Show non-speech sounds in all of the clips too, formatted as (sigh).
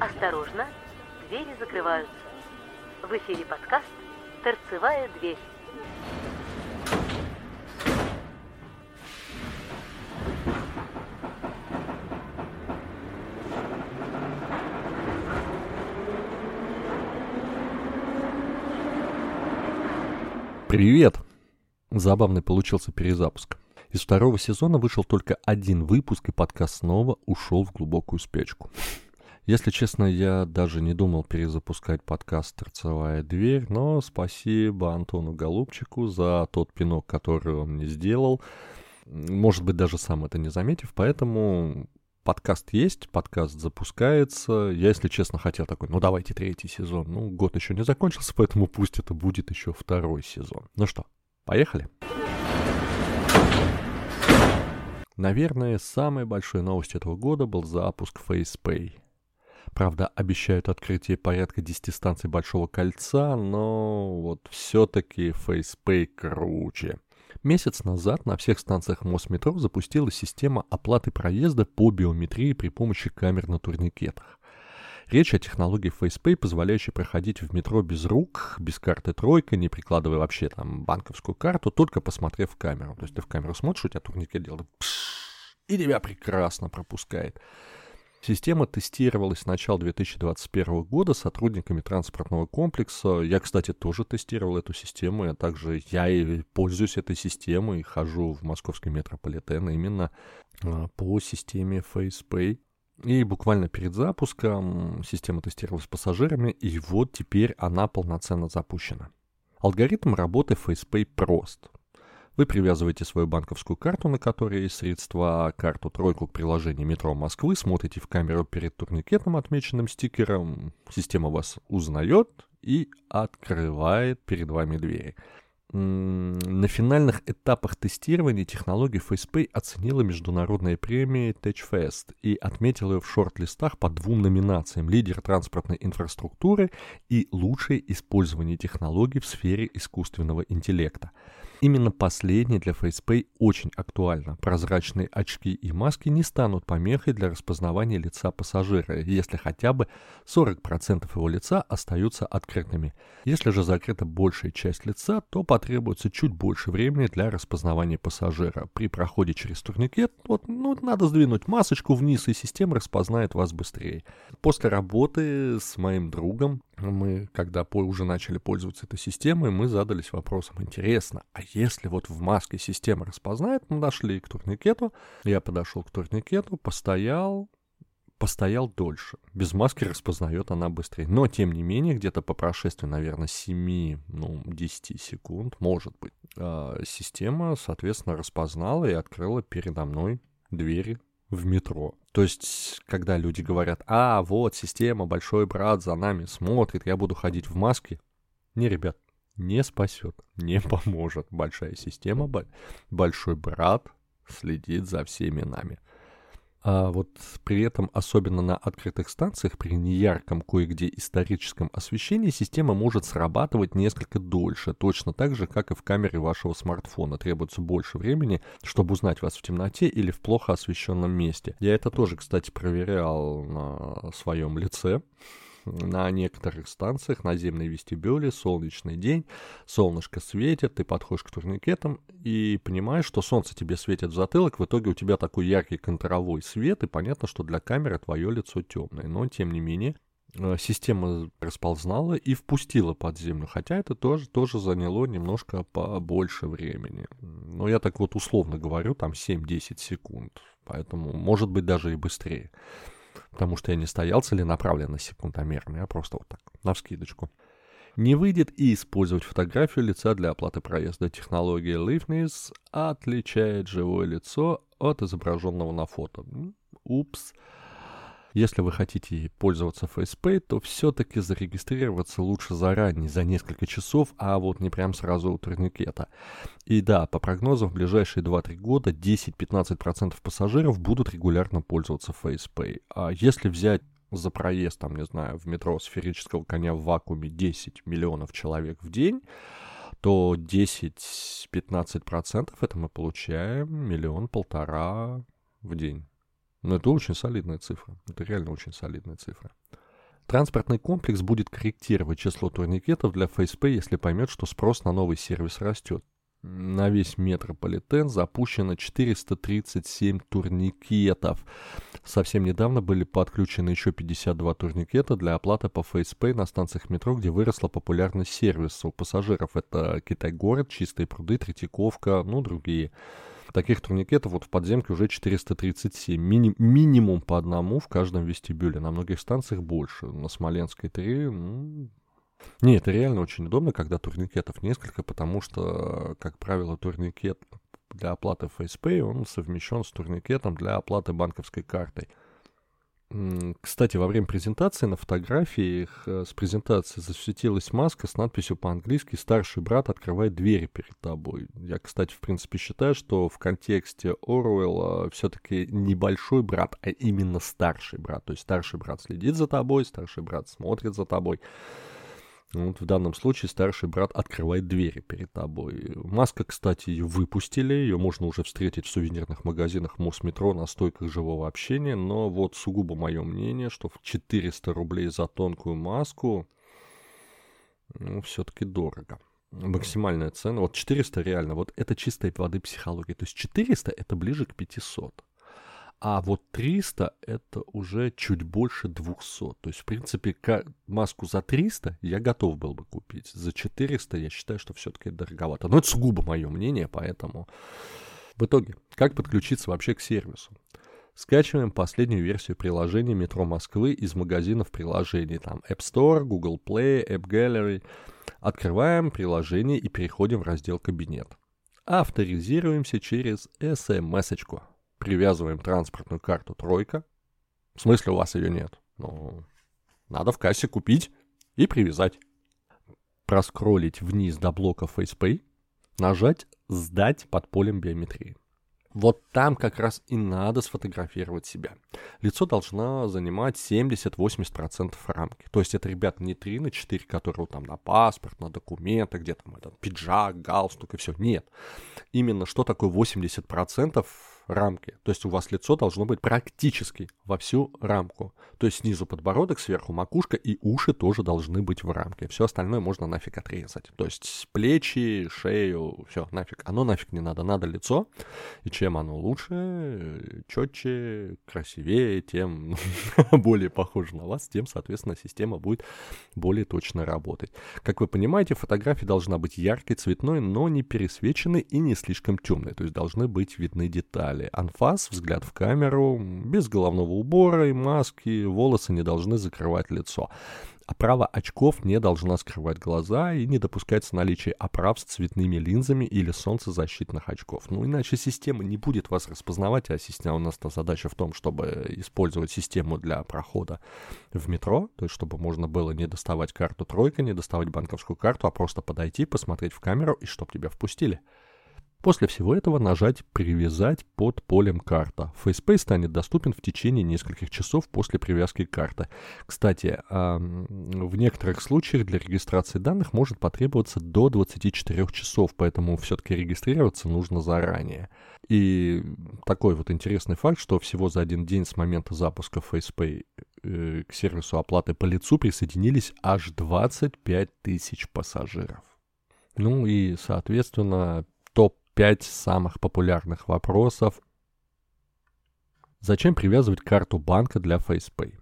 Осторожно, двери закрываются. В эфире подкаст «Торцевая дверь». Привет! Забавный получился перезапуск. Из второго сезона вышел только один выпуск, и подкаст снова ушел в глубокую спячку. Если честно, я даже не думал перезапускать подкаст «Торцевая дверь», но спасибо Антону Голубчику за тот пинок, который он мне сделал. Может быть, даже сам это не заметив, поэтому подкаст есть, подкаст запускается. Я, если честно, хотел такой, ну давайте третий сезон. Ну, год еще не закончился, поэтому пусть это будет еще второй сезон. Ну что, поехали? Наверное, самой большой новостью этого года был запуск FacePay. Правда, обещают открытие порядка 10 станций Большого кольца, но вот все-таки FacePay круче. Месяц назад на всех станциях Мосметро запустилась система оплаты проезда по биометрии при помощи камер на турникетах. Речь о технологии FacePay, позволяющей проходить в метро без рук, без карты тройка, не прикладывая вообще там банковскую карту, только посмотрев в камеру. То есть ты в камеру смотришь, у тебя турникет делает пш, и тебя прекрасно пропускает. Система тестировалась с начала 2021 года сотрудниками транспортного комплекса. Я, кстати, тоже тестировал эту систему, а также я и пользуюсь этой системой и хожу в московский метрополитен именно а, по системе FacePay. И буквально перед запуском система тестировалась пассажирами, и вот теперь она полноценно запущена. Алгоритм работы FacePay прост. Вы привязываете свою банковскую карту, на которой есть средства, карту тройку к приложению метро Москвы, смотрите в камеру перед турникетом, отмеченным стикером, система вас узнает и открывает перед вами двери. На финальных этапах тестирования технологию FacePay оценила международная премия TechFest и отметила ее в шорт-листах по двум номинациям «Лидер транспортной инфраструктуры» и «Лучшее использование технологий в сфере искусственного интеллекта». Именно последнее для FacePay очень актуально. Прозрачные очки и маски не станут помехой для распознавания лица пассажира, если хотя бы 40% его лица остаются открытыми. Если же закрыта большая часть лица, то потребуется чуть больше времени для распознавания пассажира. При проходе через турникет вот, ну, надо сдвинуть масочку вниз, и система распознает вас быстрее. После работы с моим другом мы, когда уже начали пользоваться этой системой, мы задались вопросом, интересно, а если вот в маске система распознает, мы дошли к турникету, я подошел к турникету, постоял, постоял дольше. Без маски распознает она быстрее. Но, тем не менее, где-то по прошествии, наверное, 7, ну, 10 секунд, может быть, а, система, соответственно, распознала и открыла передо мной двери в метро. То есть, когда люди говорят, а, вот система, большой брат за нами смотрит, я буду ходить в маске. Не, ребят, не спасет, не (laughs) поможет. Большая система, большой брат следит за всеми нами. А вот при этом, особенно на открытых станциях, при неярком кое-где историческом освещении, система может срабатывать несколько дольше, точно так же, как и в камере вашего смартфона. Требуется больше времени, чтобы узнать вас в темноте или в плохо освещенном месте. Я это тоже, кстати, проверял на своем лице на некоторых станциях наземной вестибюле, солнечный день, солнышко светит, ты подходишь к турникетам и понимаешь, что солнце тебе светит в затылок, в итоге у тебя такой яркий контровой свет, и понятно, что для камеры твое лицо темное, но тем не менее э, система расползнала и впустила под землю, хотя это тоже, тоже заняло немножко побольше времени. Но я так вот условно говорю, там 7-10 секунд, поэтому может быть даже и быстрее потому что я не стоял целенаправленно секундомером, я просто вот так, на вскидочку. Не выйдет и использовать фотографию лица для оплаты проезда. Технология Liveness отличает живое лицо от изображенного на фото. Упс. Если вы хотите пользоваться FacePay, то все-таки зарегистрироваться лучше заранее, за несколько часов, а вот не прям сразу у турникета. И да, по прогнозам, в ближайшие 2-3 года 10-15% пассажиров будут регулярно пользоваться FacePay. А если взять за проезд, там, не знаю, в метро сферического коня в вакууме 10 миллионов человек в день, то 10-15% это мы получаем миллион-полтора в день. Но это очень солидная цифра. Это реально очень солидная цифра. Транспортный комплекс будет корректировать число турникетов для FacePay, если поймет, что спрос на новый сервис растет. На весь метрополитен запущено 437 турникетов. Совсем недавно были подключены еще 52 турникета для оплаты по FacePay на станциях метро, где выросла популярность сервиса. У пассажиров это Китай-город, Чистые пруды, Третьяковка, ну другие. Таких турникетов вот в подземке уже 437. Мини- минимум по одному в каждом вестибюле. На многих станциях больше. На Смоленской 3, ну, не, это реально очень удобно, когда турникетов несколько, потому что, как правило, турникет для оплаты FacePay, он совмещен с турникетом для оплаты банковской картой. Кстати, во время презентации на фотографиях э, с презентации засветилась маска с надписью по-английски «Старший брат открывает двери перед тобой». Я, кстати, в принципе считаю, что в контексте Оруэлла все-таки небольшой брат, а именно старший брат. То есть старший брат следит за тобой, старший брат смотрит за тобой. Вот в данном случае старший брат открывает двери перед тобой. Маска, кстати, выпустили, ее можно уже встретить в сувенирных магазинах Мосметро на стойках живого общения, но вот сугубо мое мнение, что в 400 рублей за тонкую маску, ну, все-таки дорого. Максимальная цена, вот 400 реально, вот это чистой воды психология. То есть 400 это ближе к 500. А вот 300 это уже чуть больше 200. То есть, в принципе, маску за 300 я готов был бы купить. За 400 я считаю, что все-таки дороговато. Но это сугубо мое мнение, поэтому... В итоге, как подключиться вообще к сервису? Скачиваем последнюю версию приложения «Метро Москвы» из магазинов приложений. Там App Store, Google Play, App Gallery. Открываем приложение и переходим в раздел «Кабинет». Авторизируемся через SMS-очку привязываем транспортную карту «Тройка». В смысле, у вас ее нет? Ну, надо в кассе купить и привязать. Проскролить вниз до блока FacePay, нажать «Сдать под полем биометрии». Вот там как раз и надо сфотографировать себя. Лицо должно занимать 70-80% рамки. То есть это, ребята, не 3 на 4, которые там на паспорт, на документы, где там этот пиджак, галстук и все. Нет. Именно что такое 80% рамки. То есть у вас лицо должно быть практически во всю рамку. То есть снизу подбородок, сверху макушка и уши тоже должны быть в рамке. Все остальное можно нафиг отрезать. То есть плечи, шею, все, нафиг. Оно нафиг не надо. Надо лицо. И чем оно лучше, четче, красивее, тем (laughs) более похоже на вас, тем, соответственно, система будет более точно работать. Как вы понимаете, фотография должна быть яркой, цветной, но не пересвеченной и не слишком темной. То есть должны быть видны детали далее. Анфас, взгляд в камеру, без головного убора и маски, волосы не должны закрывать лицо. Оправа очков не должна скрывать глаза и не допускается наличие оправ с цветными линзами или солнцезащитных очков. Ну, иначе система не будет вас распознавать, а система, у нас-то задача в том, чтобы использовать систему для прохода в метро, то есть чтобы можно было не доставать карту тройка, не доставать банковскую карту, а просто подойти, посмотреть в камеру и чтобы тебя впустили. После всего этого нажать «Привязать под полем карта». FacePay станет доступен в течение нескольких часов после привязки карты. Кстати, в некоторых случаях для регистрации данных может потребоваться до 24 часов, поэтому все-таки регистрироваться нужно заранее. И такой вот интересный факт, что всего за один день с момента запуска FacePay э, к сервису оплаты по лицу присоединились аж 25 тысяч пассажиров. Ну и, соответственно, Пять самых популярных вопросов. Зачем привязывать карту банка для FacePay?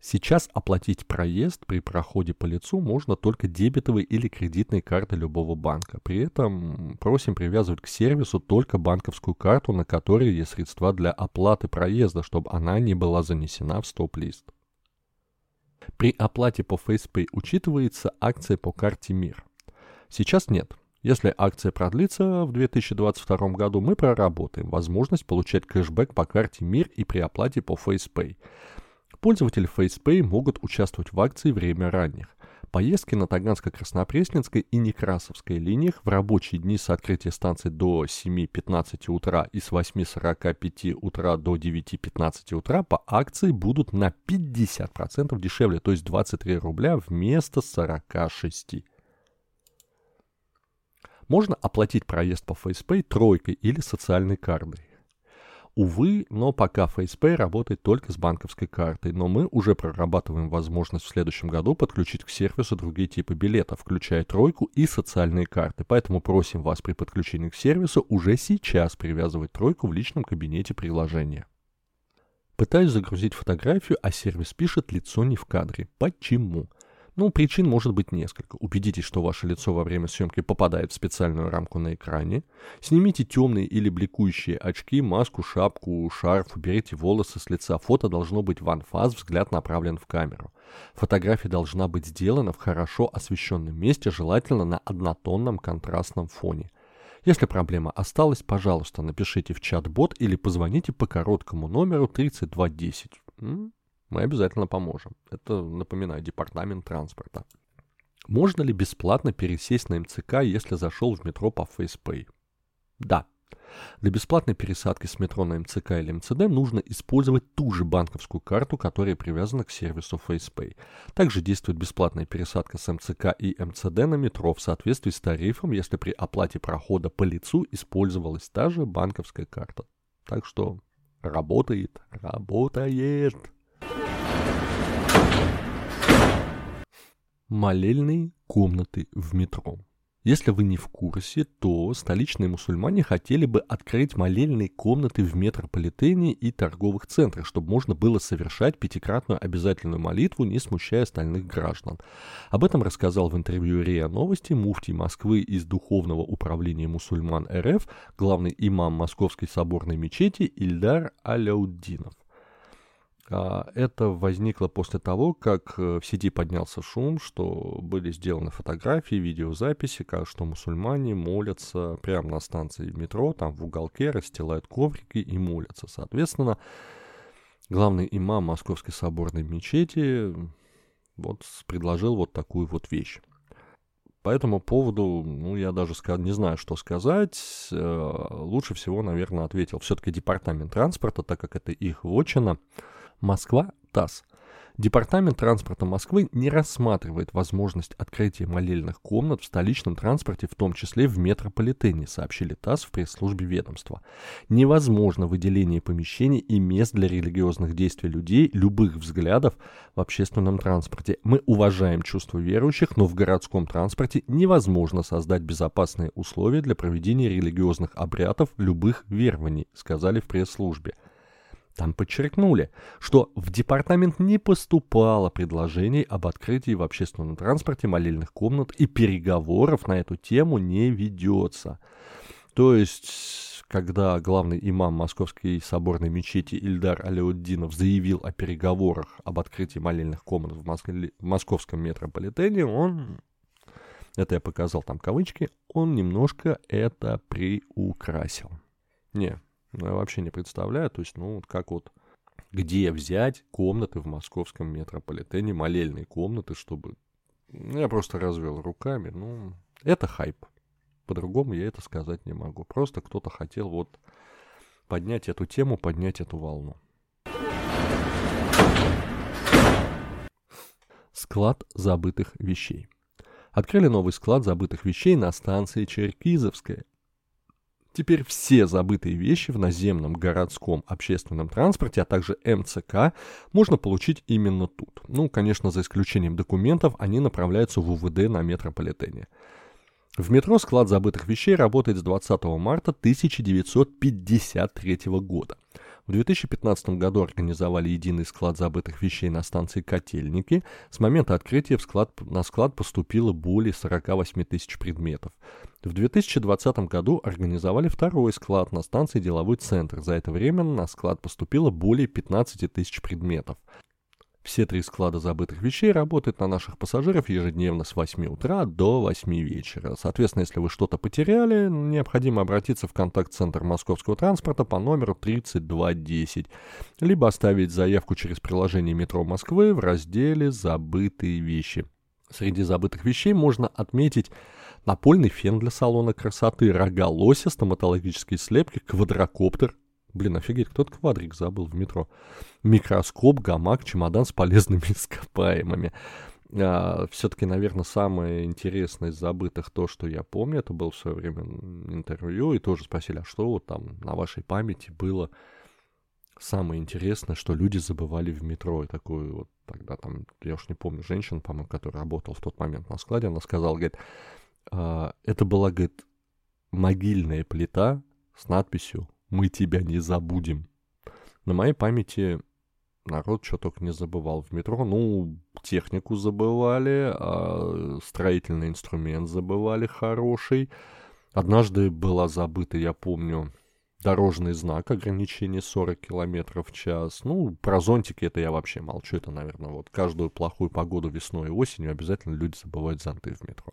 Сейчас оплатить проезд при проходе по лицу можно только дебетовой или кредитной картой любого банка. При этом просим привязывать к сервису только банковскую карту, на которой есть средства для оплаты проезда, чтобы она не была занесена в стоп-лист. При оплате по FacePay учитывается акция по карте МИР. Сейчас нет. Если акция продлится в 2022 году, мы проработаем возможность получать кэшбэк по карте МИР и при оплате по FacePay. Пользователи FacePay могут участвовать в акции «Время ранних». Поездки на Таганско-Краснопресненской и Некрасовской линиях в рабочие дни с открытия станции до 7.15 утра и с 8.45 утра до 9.15 утра по акции будут на 50% дешевле, то есть 23 рубля вместо 46. Можно оплатить проезд по FacePay тройкой или социальной картой. Увы, но пока FacePay работает только с банковской картой, но мы уже прорабатываем возможность в следующем году подключить к сервису другие типы билетов, включая тройку и социальные карты. Поэтому просим вас при подключении к сервису уже сейчас привязывать тройку в личном кабинете приложения. Пытаюсь загрузить фотографию, а сервис пишет «лицо не в кадре». Почему? Ну, причин может быть несколько. Убедитесь, что ваше лицо во время съемки попадает в специальную рамку на экране. Снимите темные или бликующие очки, маску, шапку, шарф, уберите волосы с лица. Фото должно быть в анфас, взгляд направлен в камеру. Фотография должна быть сделана в хорошо освещенном месте, желательно на однотонном контрастном фоне. Если проблема осталась, пожалуйста, напишите в чат-бот или позвоните по короткому номеру 3210 мы обязательно поможем. Это, напоминаю, департамент транспорта. Можно ли бесплатно пересесть на МЦК, если зашел в метро по FacePay? Да. Для бесплатной пересадки с метро на МЦК или МЦД нужно использовать ту же банковскую карту, которая привязана к сервису FacePay. Также действует бесплатная пересадка с МЦК и МЦД на метро в соответствии с тарифом, если при оплате прохода по лицу использовалась та же банковская карта. Так что работает, работает. Молельные комнаты в метро. Если вы не в курсе, то столичные мусульмане хотели бы открыть молельные комнаты в метрополитене и торговых центрах, чтобы можно было совершать пятикратную обязательную молитву, не смущая остальных граждан. Об этом рассказал в интервью РИА Новости муфтий Москвы из Духовного управления мусульман РФ, главный имам Московской соборной мечети Ильдар Аляуддинов. А, это возникло после того, как э, в сети поднялся шум, что были сделаны фотографии, видеозаписи, как что мусульмане молятся прямо на станции метро, там в уголке расстилают коврики и молятся. Соответственно, главный имам Московской соборной мечети вот предложил вот такую вот вещь. По этому поводу, ну, я даже не знаю, что сказать. Э, лучше всего, наверное, ответил все-таки департамент транспорта, так как это их вотчина. Москва, ТАСС. Департамент транспорта Москвы не рассматривает возможность открытия молельных комнат в столичном транспорте, в том числе в метрополитене, сообщили ТАСС в пресс-службе ведомства. Невозможно выделение помещений и мест для религиозных действий людей любых взглядов в общественном транспорте. Мы уважаем чувства верующих, но в городском транспорте невозможно создать безопасные условия для проведения религиозных обрядов любых верований, сказали в пресс-службе. Там подчеркнули, что в департамент не поступало предложений об открытии в общественном транспорте молельных комнат и переговоров на эту тему не ведется. То есть, когда главный имам Московской соборной мечети Ильдар Алеуддинов заявил о переговорах об открытии молельных комнат в, Москве, в московском метрополитене, он, это я показал там кавычки, он немножко это приукрасил. Не, я вообще не представляю, то есть, ну, как вот, где взять комнаты в московском метрополитене, молельные комнаты, чтобы... Ну, я просто развел руками, ну, это хайп. По-другому я это сказать не могу. Просто кто-то хотел вот поднять эту тему, поднять эту волну. Склад забытых вещей. Открыли новый склад забытых вещей на станции Черкизовская. Теперь все забытые вещи в наземном городском общественном транспорте, а также МЦК можно получить именно тут. Ну, конечно, за исключением документов, они направляются в УВД на метрополитене. В метро склад забытых вещей работает с 20 марта 1953 года. В 2015 году организовали единый склад забытых вещей на станции Котельники. С момента открытия в склад, на склад поступило более 48 тысяч предметов. В 2020 году организовали второй склад на станции Деловой центр. За это время на склад поступило более 15 тысяч предметов. Все три склада забытых вещей работают на наших пассажиров ежедневно с 8 утра до 8 вечера. Соответственно, если вы что-то потеряли, необходимо обратиться в контакт-центр московского транспорта по номеру 3210, либо оставить заявку через приложение метро Москвы в разделе «Забытые вещи». Среди забытых вещей можно отметить напольный фен для салона красоты, рога лося, стоматологические слепки, квадрокоптер, Блин, офигеть, кто-то квадрик забыл в метро. Микроскоп, гамак, чемодан с полезными (laughs) ископаемыми. А, все-таки, наверное, самое интересное из забытых то, что я помню, это было в свое время интервью, и тоже спросили, а что вот там на вашей памяти было самое интересное, что люди забывали в метро. И такую вот тогда там, я уж не помню, женщина, по-моему, которая работала в тот момент на складе, она сказала, говорит, а, это была, говорит, могильная плита с надписью «Мы тебя не забудем». На моей памяти народ что только не забывал в метро. Ну, технику забывали, а строительный инструмент забывали хороший. Однажды была забыта, я помню, дорожный знак ограничение 40 км в час. Ну, про зонтики это я вообще молчу. Это, наверное, вот каждую плохую погоду весной и осенью обязательно люди забывают зонты в метро.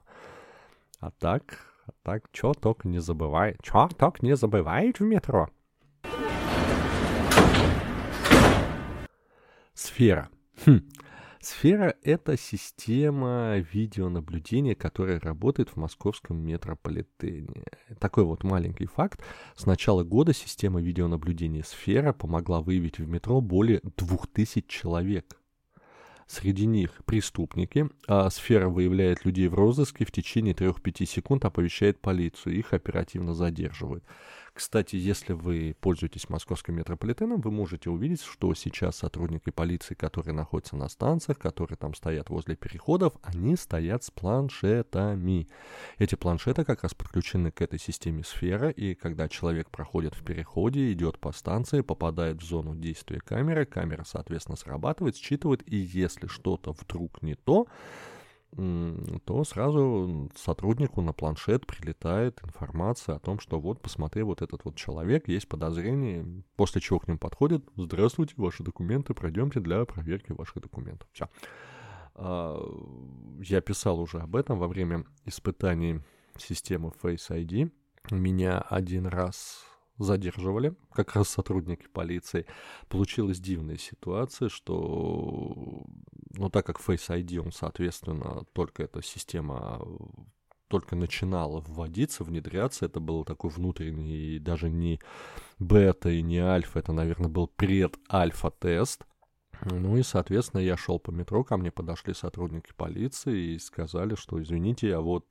А так, так, чё только не забывает. Чё только не забывает в метро. Сфера. Хм. Сфера — это система видеонаблюдения, которая работает в московском метрополитене. Такой вот маленький факт. С начала года система видеонаблюдения «Сфера» помогла выявить в метро более 2000 человек. Среди них преступники, а сфера выявляет людей в розыске в течение 3-5 секунд, оповещает полицию, их оперативно задерживают. Кстати, если вы пользуетесь московским метрополитеном, вы можете увидеть, что сейчас сотрудники полиции, которые находятся на станциях, которые там стоят возле переходов, они стоят с планшетами. Эти планшеты как раз подключены к этой системе сфера, и когда человек проходит в переходе, идет по станции, попадает в зону действия камеры, камера, соответственно, срабатывает, считывает, и если что-то вдруг не то, то сразу сотруднику на планшет прилетает информация о том, что вот, посмотри, вот этот вот человек, есть подозрение, после чего к ним подходит, здравствуйте, ваши документы, пройдемте для проверки ваших документов. Все. А, я писал уже об этом во время испытаний системы Face ID. Меня один раз задерживали, как раз сотрудники полиции. Получилась дивная ситуация, что, ну, так как Face ID, он, соответственно, только эта система только начинала вводиться, внедряться, это был такой внутренний, даже не бета и не альфа, это, наверное, был пред-альфа-тест. Ну и, соответственно, я шел по метро, ко мне подошли сотрудники полиции и сказали, что, извините, я вот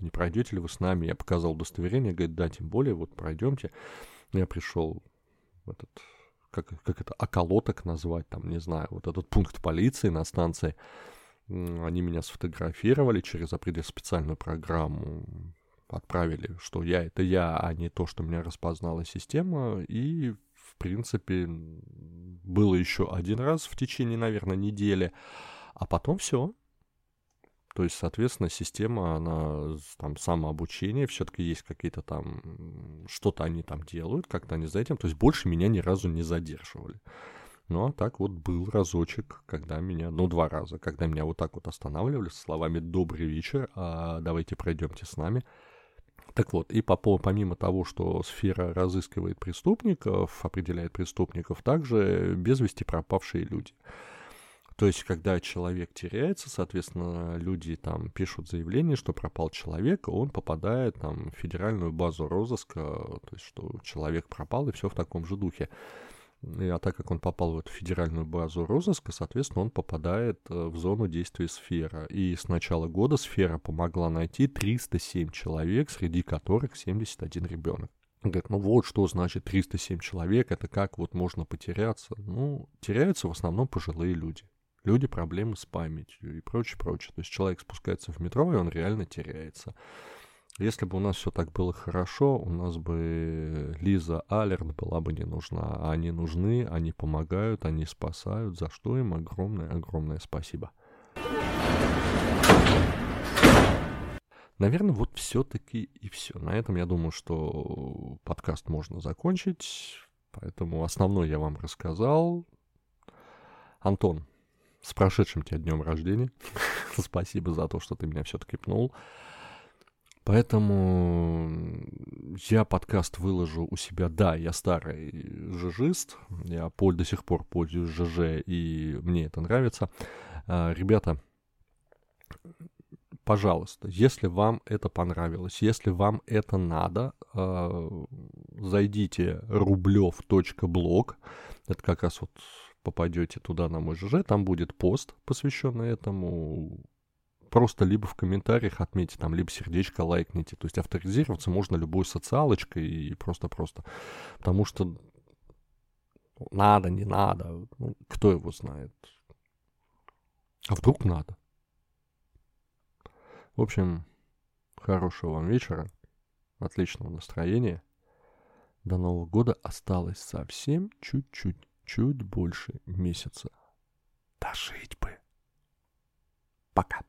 не пройдете ли вы с нами? Я показал удостоверение, говорит, да, тем более, вот пройдемте. Я пришел в этот, как, как это, околоток назвать, там, не знаю, вот этот пункт полиции на станции. Они меня сфотографировали через определенную специальную программу, отправили, что я это я, а не то, что меня распознала система, и, в принципе, было еще один раз в течение, наверное, недели, а потом все, то есть, соответственно, система, она там самообучение, все-таки есть какие-то там, что-то они там делают, как-то они за этим. То есть больше меня ни разу не задерживали. Ну, а так вот был разочек, когда меня, ну, два раза, когда меня вот так вот останавливали с словами «Добрый вечер, а давайте пройдемте с нами». Так вот, и по, помимо того, что сфера разыскивает преступников, определяет преступников, также без вести пропавшие люди. То есть, когда человек теряется, соответственно, люди там пишут заявление, что пропал человек, он попадает там в федеральную базу розыска, то есть, что человек пропал, и все в таком же духе. А так как он попал в эту федеральную базу розыска, соответственно, он попадает э, в зону действия сфера. И с начала года сфера помогла найти 307 человек, среди которых 71 ребенок. Говорит, ну вот что значит 307 человек, это как вот можно потеряться? Ну, теряются в основном пожилые люди люди проблемы с памятью и прочее, прочее. То есть человек спускается в метро, и он реально теряется. Если бы у нас все так было хорошо, у нас бы Лиза Алерт была бы не нужна. Они нужны, они помогают, они спасают, за что им огромное-огромное спасибо. Наверное, вот все-таки и все. На этом я думаю, что подкаст можно закончить. Поэтому основной я вам рассказал. Антон, с прошедшим тебя днем рождения. (laughs) Спасибо за то, что ты меня все-таки пнул. Поэтому я подкаст выложу у себя. Да, я старый жижист, я до сих пор пользуюсь ЖЖ, и мне это нравится. А, ребята, пожалуйста, если вам это понравилось, если вам это надо, а, зайдите рублев.блог. Это как раз вот попадете туда на мой ЖЖ, там будет пост, посвященный этому. Просто либо в комментариях отметьте, там, либо сердечко лайкните. То есть авторизироваться можно любой социалочкой и просто-просто. Потому что Надо, не надо. Ну, кто его знает? А вдруг надо? В общем, хорошего вам вечера, отличного настроения. До Нового года осталось совсем чуть-чуть, чуть больше месяца. Дожить бы. Пока.